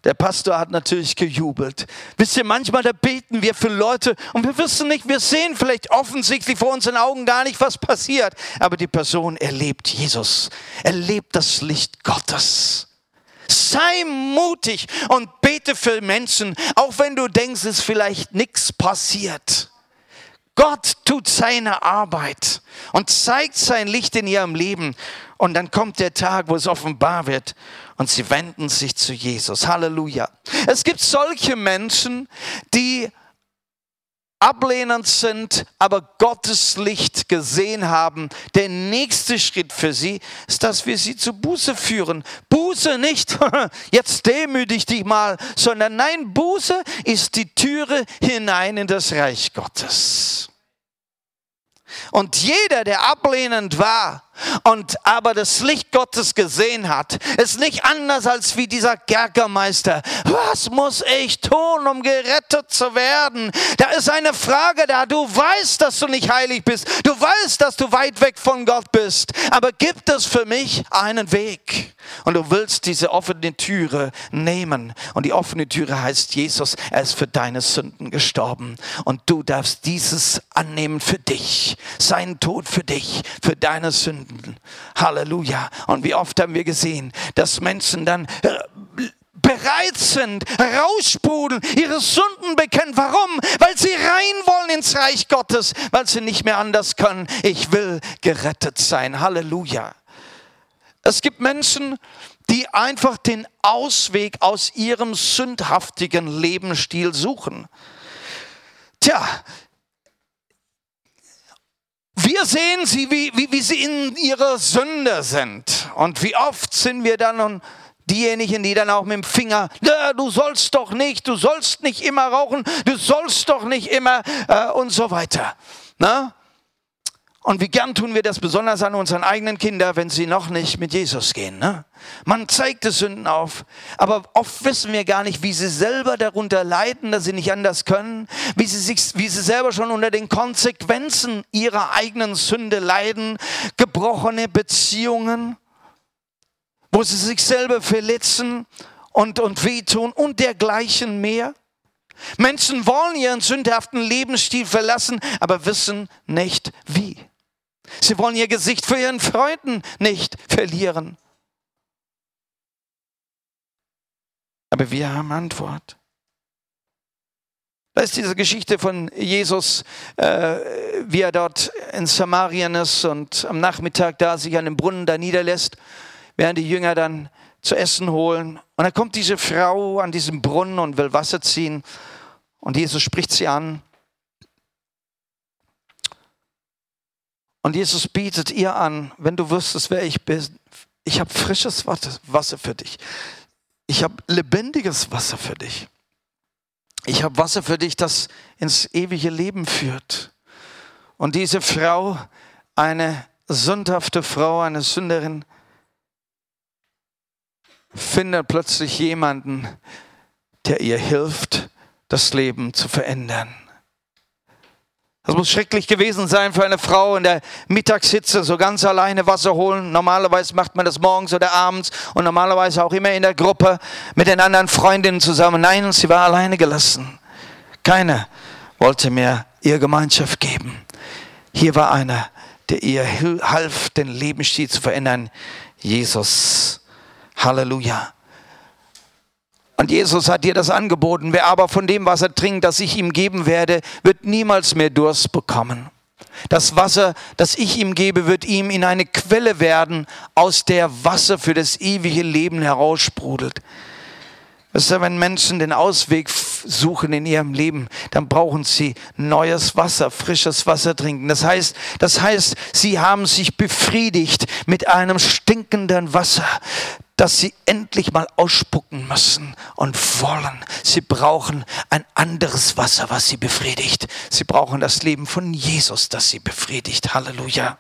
Der Pastor hat natürlich gejubelt. Wisst ihr, manchmal da beten wir für Leute und wir wissen nicht, wir sehen vielleicht offensichtlich vor unseren Augen gar nicht, was passiert. Aber die Person erlebt Jesus, erlebt das Licht Gottes. Sei mutig und bete für Menschen, auch wenn du denkst, es vielleicht nichts passiert. Gott tut seine Arbeit und zeigt sein Licht in ihrem Leben. Und dann kommt der Tag, wo es offenbar wird und sie wenden sich zu Jesus. Halleluja. Es gibt solche Menschen, die ablehnend sind, aber Gottes Licht gesehen haben. Der nächste Schritt für sie ist, dass wir sie zu Buße führen. Buße nicht, jetzt demütig dich mal, sondern nein, Buße ist die Türe hinein in das Reich Gottes. Und jeder, der ablehnend war, und aber das Licht Gottes gesehen hat, ist nicht anders als wie dieser Kerkermeister. Was muss ich tun, um gerettet zu werden? Da ist eine Frage da. Du weißt, dass du nicht heilig bist. Du weißt, dass du weit weg von Gott bist. Aber gibt es für mich einen Weg? Und du willst diese offene Türe nehmen. Und die offene Türe heißt Jesus, er ist für deine Sünden gestorben. Und du darfst dieses annehmen für dich. Sein Tod für dich, für deine Sünden. Sünden. Halleluja. Und wie oft haben wir gesehen, dass Menschen dann äh, bereit sind, raussprudeln, ihre Sünden bekennen. Warum? Weil sie rein wollen ins Reich Gottes, weil sie nicht mehr anders können. Ich will gerettet sein. Halleluja. Es gibt Menschen, die einfach den Ausweg aus ihrem sündhaftigen Lebensstil suchen. Tja, wir sehen sie, wie, wie, wie sie in ihrer Sünde sind. Und wie oft sind wir dann und diejenigen, die dann auch mit dem Finger, du sollst doch nicht, du sollst nicht immer rauchen, du sollst doch nicht immer äh, und so weiter. Na? Und wie gern tun wir das besonders an unseren eigenen Kindern, wenn sie noch nicht mit Jesus gehen. Ne? Man zeigt die Sünden auf, aber oft wissen wir gar nicht, wie sie selber darunter leiden, dass sie nicht anders können, wie sie, sich, wie sie selber schon unter den Konsequenzen ihrer eigenen Sünde leiden, gebrochene Beziehungen, wo sie sich selber verletzen und, und wehtun und dergleichen mehr. Menschen wollen ihren sündhaften Lebensstil verlassen, aber wissen nicht wie. Sie wollen ihr Gesicht für ihren Freunden nicht verlieren. Aber wir haben Antwort. Da ist diese Geschichte von Jesus, äh, wie er dort in Samarien ist und am Nachmittag da sich an dem Brunnen da niederlässt, während die Jünger dann zu essen holen. Und dann kommt diese Frau an diesem Brunnen und will Wasser ziehen. Und Jesus spricht sie an. Und Jesus bietet ihr an, wenn du wüsstest, wer ich bin, ich habe frisches Wasser für dich. Ich habe lebendiges Wasser für dich. Ich habe Wasser für dich, das ins ewige Leben führt. Und diese Frau, eine sündhafte Frau, eine Sünderin, findet plötzlich jemanden, der ihr hilft, das Leben zu verändern. Das muss schrecklich gewesen sein für eine Frau in der Mittagshitze, so ganz alleine Wasser holen. Normalerweise macht man das morgens oder abends und normalerweise auch immer in der Gruppe mit den anderen Freundinnen zusammen. Nein, sie war alleine gelassen. Keiner wollte mehr ihr Gemeinschaft geben. Hier war einer, der ihr half, den Lebensstil zu verändern. Jesus. Halleluja. Und Jesus hat dir das angeboten. Wer aber von dem Wasser trinkt, das ich ihm geben werde, wird niemals mehr Durst bekommen. Das Wasser, das ich ihm gebe, wird ihm in eine Quelle werden, aus der Wasser für das ewige Leben heraussprudelt. Wisst ihr, wenn Menschen den Ausweg suchen in ihrem Leben, dann brauchen sie neues Wasser, frisches Wasser trinken. Das heißt, das heißt, sie haben sich befriedigt mit einem stinkenden Wasser dass sie endlich mal ausspucken müssen und wollen. Sie brauchen ein anderes Wasser, was sie befriedigt. Sie brauchen das Leben von Jesus, das sie befriedigt. Halleluja.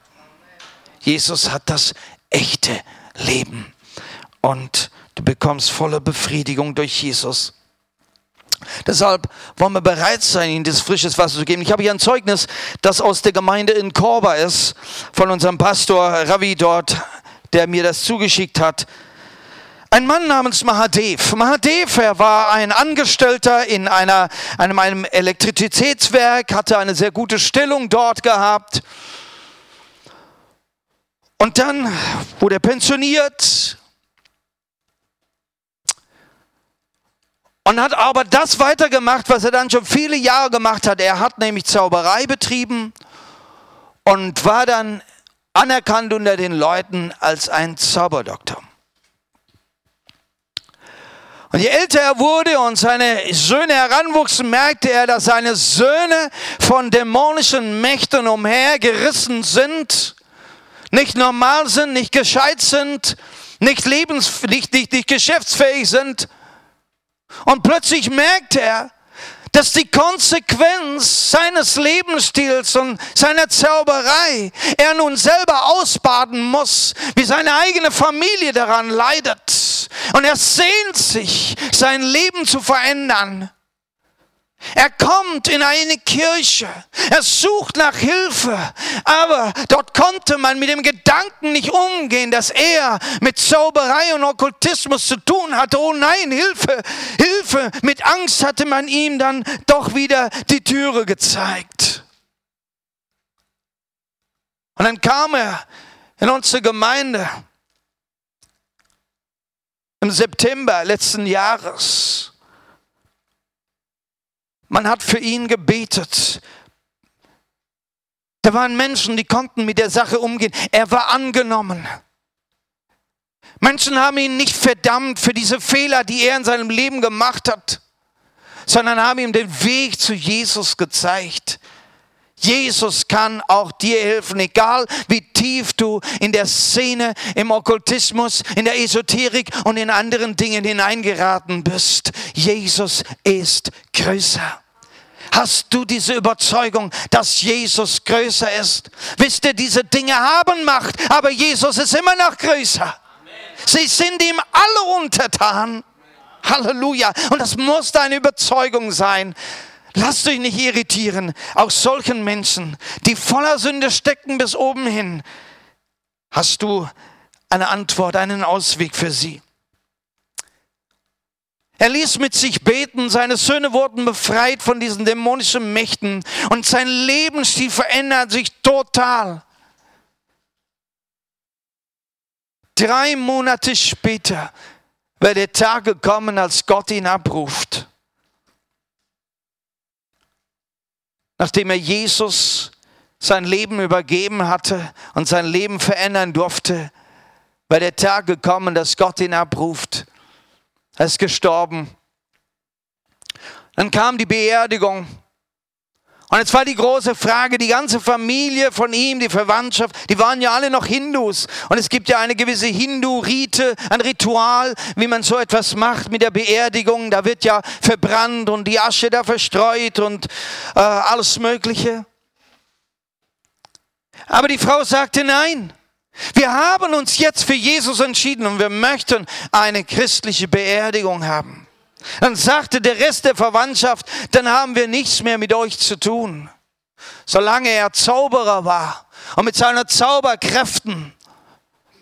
Jesus hat das echte Leben und du bekommst volle Befriedigung durch Jesus. Deshalb wollen wir bereit sein, ihnen das frisches Wasser zu geben. Ich habe hier ein Zeugnis, das aus der Gemeinde in Korba ist, von unserem Pastor Ravi dort, der mir das zugeschickt hat. Ein Mann namens Mahadev. Mahadev, er war ein Angestellter in einer, einem, einem Elektrizitätswerk, hatte eine sehr gute Stellung dort gehabt. Und dann wurde er pensioniert und hat aber das weitergemacht, was er dann schon viele Jahre gemacht hat. Er hat nämlich Zauberei betrieben und war dann anerkannt unter den Leuten als ein Zauberdoktor. Und je älter er wurde und seine Söhne heranwuchsen, merkte er, dass seine Söhne von dämonischen Mächten umhergerissen sind, nicht normal sind, nicht gescheit sind, nicht lebens, nicht, nicht, nicht geschäftsfähig sind. Und plötzlich merkte er, dass die Konsequenz seines Lebensstils und seiner Zauberei er nun selber ausbaden muss, wie seine eigene Familie daran leidet. Und er sehnt sich, sein Leben zu verändern. Er kommt in eine Kirche, er sucht nach Hilfe, aber dort konnte man mit dem Gedanken nicht umgehen, dass er mit Zauberei und Okkultismus zu tun hatte. Oh nein, Hilfe, Hilfe. Mit Angst hatte man ihm dann doch wieder die Türe gezeigt. Und dann kam er in unsere Gemeinde im September letzten Jahres. Man hat für ihn gebetet. Da waren Menschen, die konnten mit der Sache umgehen. Er war angenommen. Menschen haben ihn nicht verdammt für diese Fehler, die er in seinem Leben gemacht hat, sondern haben ihm den Weg zu Jesus gezeigt. Jesus kann auch dir helfen, egal wie tief du in der Szene, im Okkultismus, in der Esoterik und in anderen Dingen hineingeraten bist. Jesus ist größer. Hast du diese Überzeugung, dass Jesus größer ist? Wisst ihr, diese Dinge haben Macht, aber Jesus ist immer noch größer. Sie sind ihm alle untertan. Halleluja. Und das muss deine Überzeugung sein. Lasst euch nicht irritieren. Auch solchen Menschen, die voller Sünde stecken bis oben hin, hast du eine Antwort, einen Ausweg für sie. Er ließ mit sich beten, seine Söhne wurden befreit von diesen dämonischen Mächten und sein Lebensstil verändert sich total. Drei Monate später wäre der Tag gekommen, als Gott ihn abruft. Nachdem er Jesus sein Leben übergeben hatte und sein Leben verändern durfte, war der Tag gekommen, dass Gott ihn abruft. Er ist gestorben. Dann kam die Beerdigung. Und jetzt war die große Frage, die ganze Familie von ihm, die Verwandtschaft, die waren ja alle noch Hindus. Und es gibt ja eine gewisse Hindu-Rite, ein Ritual, wie man so etwas macht mit der Beerdigung. Da wird ja verbrannt und die Asche da verstreut und äh, alles Mögliche. Aber die Frau sagte nein. Wir haben uns jetzt für Jesus entschieden und wir möchten eine christliche Beerdigung haben. Dann sagte der Rest der Verwandtschaft, dann haben wir nichts mehr mit euch zu tun. Solange er Zauberer war und mit seinen Zauberkräften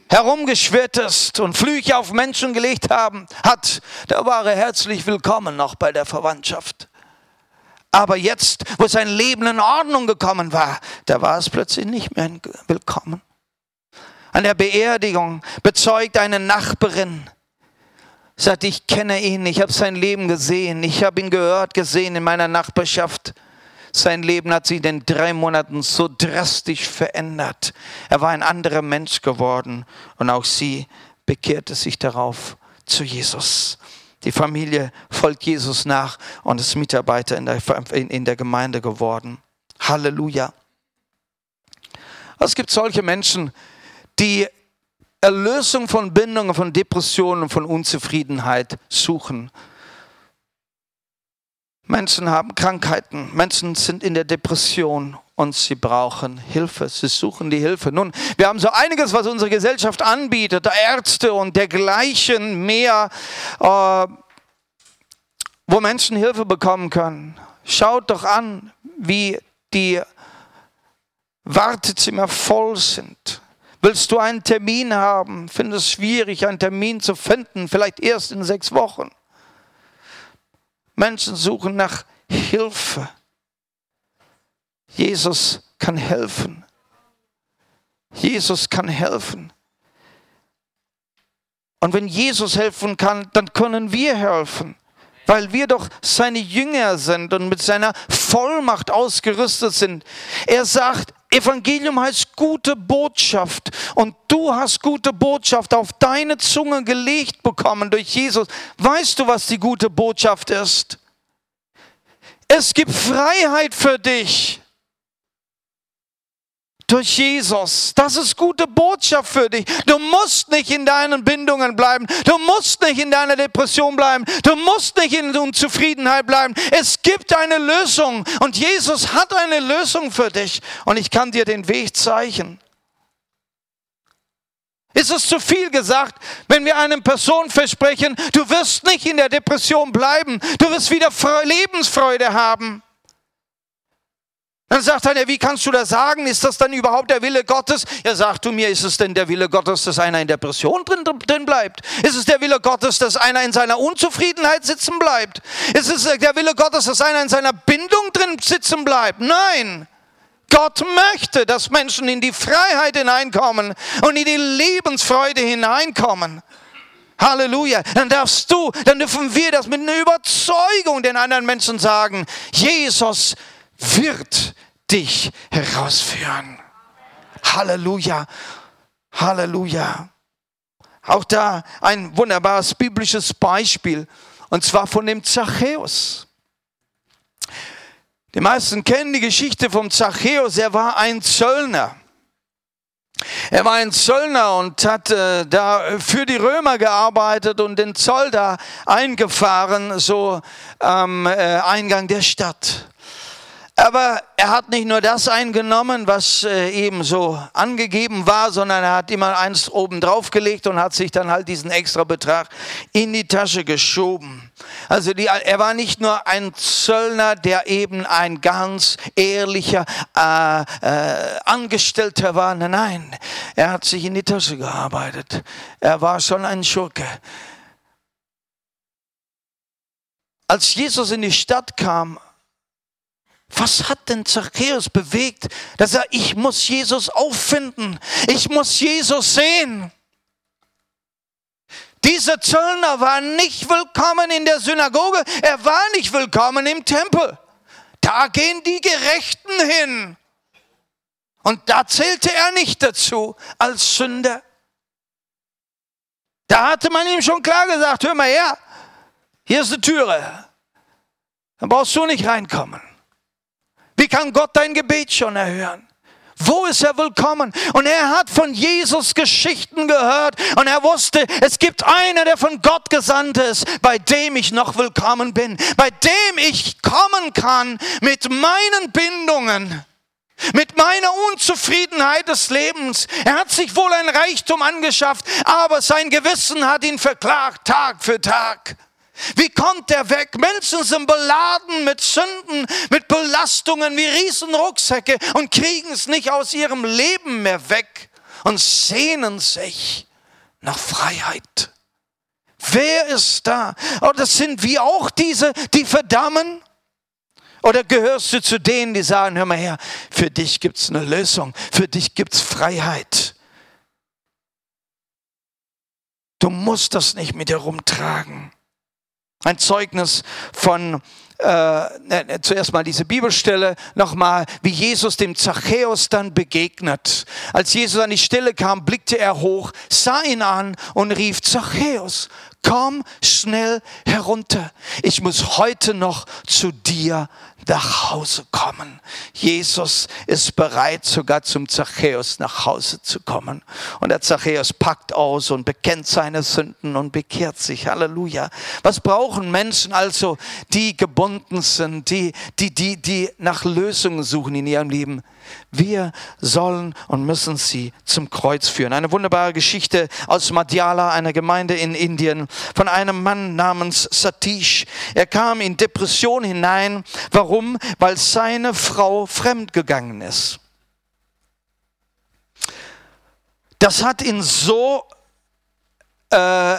herumgeschwirrt ist und Flüche auf Menschen gelegt haben, hat, da war er herzlich willkommen noch bei der Verwandtschaft. Aber jetzt, wo sein Leben in Ordnung gekommen war, da war es plötzlich nicht mehr willkommen. An der Beerdigung bezeugt eine Nachbarin, sagt, ich kenne ihn, ich habe sein Leben gesehen, ich habe ihn gehört, gesehen in meiner Nachbarschaft. Sein Leben hat sich in drei Monaten so drastisch verändert. Er war ein anderer Mensch geworden und auch sie bekehrte sich darauf zu Jesus. Die Familie folgt Jesus nach und ist Mitarbeiter in der, in der Gemeinde geworden. Halleluja. Es gibt solche Menschen, die Erlösung von Bindungen, von Depressionen, von Unzufriedenheit suchen. Menschen haben Krankheiten, Menschen sind in der Depression und sie brauchen Hilfe, sie suchen die Hilfe. Nun, wir haben so einiges, was unsere Gesellschaft anbietet, Ärzte und dergleichen mehr, äh, wo Menschen Hilfe bekommen können. Schaut doch an, wie die Wartezimmer voll sind. Willst du einen Termin haben? Findest es schwierig, einen Termin zu finden, vielleicht erst in sechs Wochen. Menschen suchen nach Hilfe. Jesus kann helfen. Jesus kann helfen. Und wenn Jesus helfen kann, dann können wir helfen, weil wir doch seine Jünger sind und mit seiner Vollmacht ausgerüstet sind. Er sagt, Evangelium heißt gute Botschaft und du hast gute Botschaft auf deine Zunge gelegt bekommen durch Jesus. Weißt du, was die gute Botschaft ist? Es gibt Freiheit für dich durch Jesus. Das ist gute Botschaft für dich. Du musst nicht in deinen Bindungen bleiben. Du musst nicht in deiner Depression bleiben. Du musst nicht in Unzufriedenheit bleiben. Es gibt eine Lösung und Jesus hat eine Lösung für dich und ich kann dir den Weg zeigen. Ist es zu viel gesagt, wenn wir einer Person versprechen, du wirst nicht in der Depression bleiben, du wirst wieder Lebensfreude haben? Dann sagt er, wie kannst du das sagen? Ist das dann überhaupt der Wille Gottes? Er sagt du mir, ist es denn der Wille Gottes, dass einer in Depression drin, drin bleibt? Ist es der Wille Gottes, dass einer in seiner Unzufriedenheit sitzen bleibt? Ist es der Wille Gottes, dass einer in seiner Bindung drin sitzen bleibt? Nein. Gott möchte, dass Menschen in die Freiheit hineinkommen und in die Lebensfreude hineinkommen. Halleluja. Dann darfst du, dann dürfen wir das mit einer Überzeugung den anderen Menschen sagen. Jesus wird dich herausführen. Halleluja. Halleluja. Auch da ein wunderbares biblisches Beispiel, und zwar von dem Zachäus. Die meisten kennen die Geschichte vom Zachäus. Er war ein Zöllner. Er war ein Zöllner und hat äh, da für die Römer gearbeitet und den Zoll da eingefahren, so am äh, Eingang der Stadt. Aber er hat nicht nur das eingenommen, was äh, eben so angegeben war, sondern er hat immer eins oben drauf gelegt und hat sich dann halt diesen extra Betrag in die Tasche geschoben. Also die, er war nicht nur ein Zöllner, der eben ein ganz ehrlicher äh, äh, Angestellter war. Nein, nein, er hat sich in die Tasche gearbeitet. Er war schon ein Schurke. Als Jesus in die Stadt kam, was hat denn Zachäus bewegt, dass er, ich muss Jesus auffinden, ich muss Jesus sehen. Dieser Zöllner war nicht willkommen in der Synagoge, er war nicht willkommen im Tempel. Da gehen die Gerechten hin. Und da zählte er nicht dazu als Sünder. Da hatte man ihm schon klar gesagt, hör mal her, hier ist eine Türe. Da brauchst du nicht reinkommen. Wie kann Gott dein Gebet schon erhören? Wo ist er willkommen? Und er hat von Jesus Geschichten gehört und er wusste, es gibt einer, der von Gott gesandt ist, bei dem ich noch willkommen bin, bei dem ich kommen kann mit meinen Bindungen, mit meiner Unzufriedenheit des Lebens. Er hat sich wohl ein Reichtum angeschafft, aber sein Gewissen hat ihn verklagt Tag für Tag. Wie kommt er weg? Menschen sind beladen mit Sünden, mit Belastungen wie Riesenrucksäcke und kriegen es nicht aus ihrem Leben mehr weg und sehnen sich nach Freiheit. Wer ist da? Das sind wir auch diese, die verdammen? Oder gehörst du zu denen, die sagen, hör mal her, für dich gibt es eine Lösung, für dich gibt es Freiheit. Du musst das nicht mit herumtragen. Ein Zeugnis von äh, ne, zuerst mal diese Bibelstelle nochmal, wie Jesus dem Zachäus dann begegnet. Als Jesus an die Stelle kam, blickte er hoch, sah ihn an und rief, Zachäus, komm schnell herunter. Ich muss heute noch zu dir nach Hause kommen. Jesus ist bereit, sogar zum Zachäus nach Hause zu kommen. Und der Zachäus packt aus und bekennt seine Sünden und bekehrt sich. Halleluja. Was brauchen Menschen also, die gebunden sind, die, die, die, die nach Lösungen suchen in ihrem Leben? Wir sollen und müssen sie zum Kreuz führen. Eine wunderbare Geschichte aus Madhyala, einer Gemeinde in Indien, von einem Mann namens Satish. Er kam in Depression hinein. Warum? Weil seine Frau fremdgegangen ist. Das hat ihn so äh,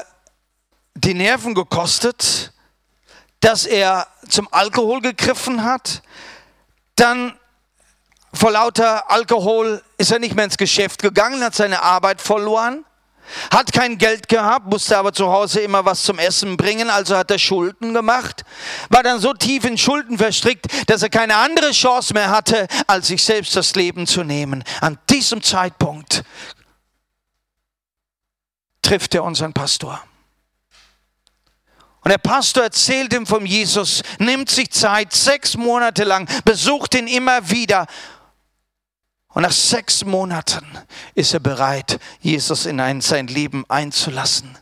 die Nerven gekostet, dass er zum Alkohol gegriffen hat, dann vor lauter Alkohol ist er nicht mehr ins Geschäft gegangen, hat seine Arbeit verloren, hat kein Geld gehabt, musste aber zu Hause immer was zum Essen bringen, also hat er Schulden gemacht, war dann so tief in Schulden verstrickt, dass er keine andere Chance mehr hatte, als sich selbst das Leben zu nehmen. An diesem Zeitpunkt trifft er unseren Pastor. Und der Pastor erzählt ihm von Jesus, nimmt sich Zeit, sechs Monate lang, besucht ihn immer wieder und nach sechs Monaten ist er bereit, Jesus in ein, sein Leben einzulassen.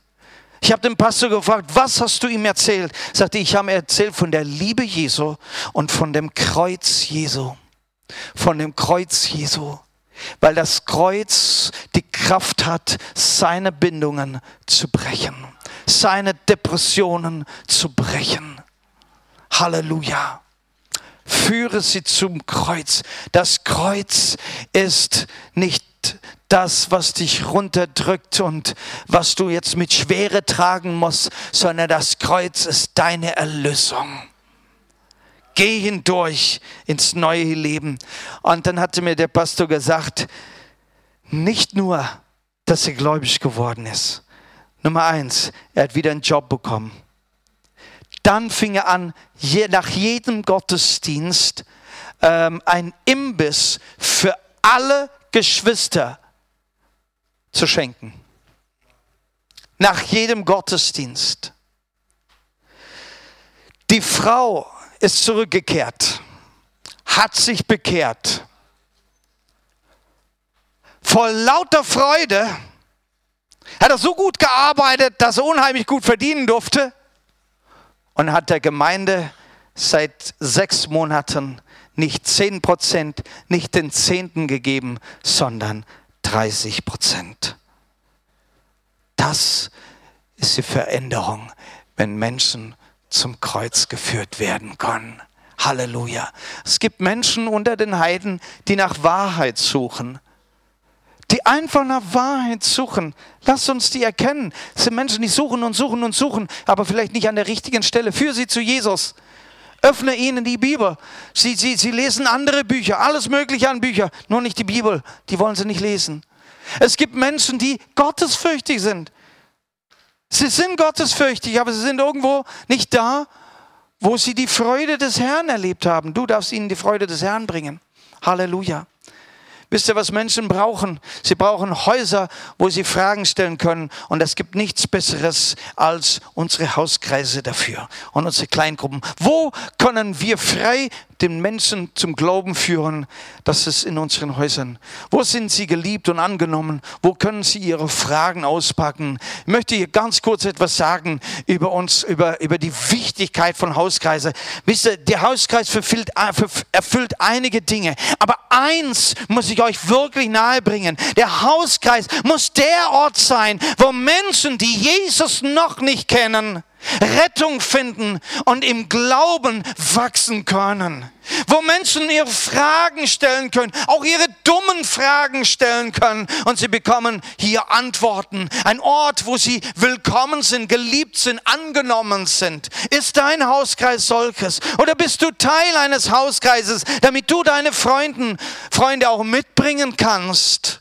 Ich habe den Pastor gefragt, was hast du ihm erzählt? Sagte, ich habe erzählt von der Liebe Jesu und von dem Kreuz Jesu. Von dem Kreuz Jesu. Weil das Kreuz die Kraft hat, seine Bindungen zu brechen, seine Depressionen zu brechen. Halleluja führe sie zum Kreuz. Das Kreuz ist nicht das, was dich runterdrückt und was du jetzt mit Schwere tragen musst, sondern das Kreuz ist deine Erlösung. Geh hindurch ins neue Leben. Und dann hatte mir der Pastor gesagt, nicht nur, dass er gläubig geworden ist. Nummer eins, er hat wieder einen Job bekommen. Dann fing er an, je, nach jedem Gottesdienst ähm, ein Imbiss für alle Geschwister zu schenken. Nach jedem Gottesdienst. Die Frau ist zurückgekehrt, hat sich bekehrt. Vor lauter Freude hat er so gut gearbeitet, dass er unheimlich gut verdienen durfte und hat der Gemeinde seit sechs Monaten nicht zehn Prozent, nicht den Zehnten gegeben, sondern 30 Prozent. Das ist die Veränderung, wenn Menschen zum Kreuz geführt werden können. Halleluja. Es gibt Menschen unter den Heiden, die nach Wahrheit suchen die einfach nach Wahrheit suchen. Lass uns die erkennen. Es sind Menschen, die suchen und suchen und suchen, aber vielleicht nicht an der richtigen Stelle. Führ sie zu Jesus. Öffne ihnen die Bibel. Sie, sie, sie lesen andere Bücher, alles Mögliche an Büchern, nur nicht die Bibel. Die wollen sie nicht lesen. Es gibt Menschen, die gottesfürchtig sind. Sie sind gottesfürchtig, aber sie sind irgendwo nicht da, wo sie die Freude des Herrn erlebt haben. Du darfst ihnen die Freude des Herrn bringen. Halleluja. Wisst ihr, was Menschen brauchen? Sie brauchen Häuser, wo sie Fragen stellen können. Und es gibt nichts Besseres als unsere Hauskreise dafür und unsere Kleingruppen. Wo können wir frei den Menschen zum Glauben führen, das ist in unseren Häusern. Wo sind sie geliebt und angenommen? Wo können sie ihre Fragen auspacken? Ich möchte hier ganz kurz etwas sagen über uns, über, über die Wichtigkeit von Hauskreisen. Wisst ihr, der Hauskreis erfüllt, erfüllt einige Dinge. Aber eins muss ich euch wirklich nahebringen. Der Hauskreis muss der Ort sein, wo Menschen, die Jesus noch nicht kennen, Rettung finden und im Glauben wachsen können. Wo Menschen ihre Fragen stellen können, auch ihre dummen Fragen stellen können und sie bekommen hier Antworten. Ein Ort, wo sie willkommen sind, geliebt sind, angenommen sind. Ist dein Hauskreis solches? Oder bist du Teil eines Hauskreises, damit du deine Freunden, Freunde auch mitbringen kannst,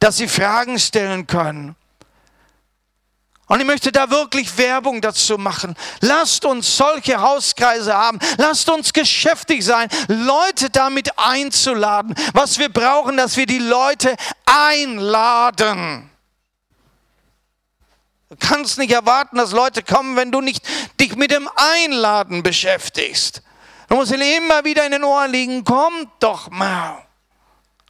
dass sie Fragen stellen können? Und ich möchte da wirklich Werbung dazu machen. Lasst uns solche Hauskreise haben. Lasst uns geschäftig sein, Leute damit einzuladen. Was wir brauchen, dass wir die Leute einladen. Du kannst nicht erwarten, dass Leute kommen, wenn du nicht dich mit dem Einladen beschäftigst. Du musst ihnen immer wieder in den Ohren liegen, komm doch mal.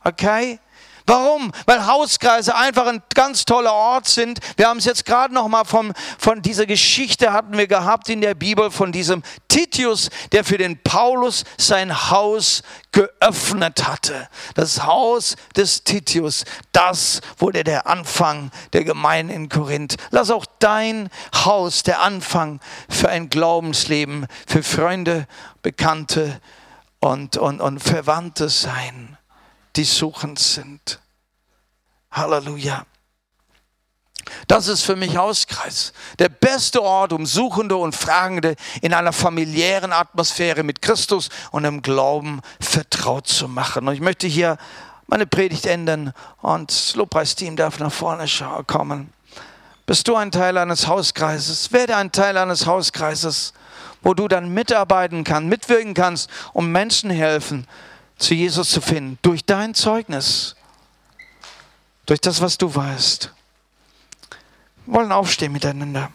Okay? Warum? Weil Hauskreise einfach ein ganz toller Ort sind. Wir haben es jetzt gerade noch mal von, von dieser Geschichte hatten wir gehabt in der Bibel von diesem Titius, der für den Paulus sein Haus geöffnet hatte. Das Haus des Titius, das wurde der Anfang der Gemeinde in Korinth. Lass auch dein Haus der Anfang für ein Glaubensleben, für Freunde, Bekannte und, und, und Verwandte sein die suchend sind. Halleluja. Das ist für mich Hauskreis. Der beste Ort, um Suchende und Fragende in einer familiären Atmosphäre mit Christus und im Glauben vertraut zu machen. Und ich möchte hier meine Predigt ändern und das Lobpreisteam darf nach vorne kommen. Bist du ein Teil eines Hauskreises? Werde ein Teil eines Hauskreises, wo du dann mitarbeiten kannst, mitwirken kannst, um Menschen helfen, zu Jesus zu finden, durch dein Zeugnis, durch das, was du weißt. Wir wollen aufstehen miteinander.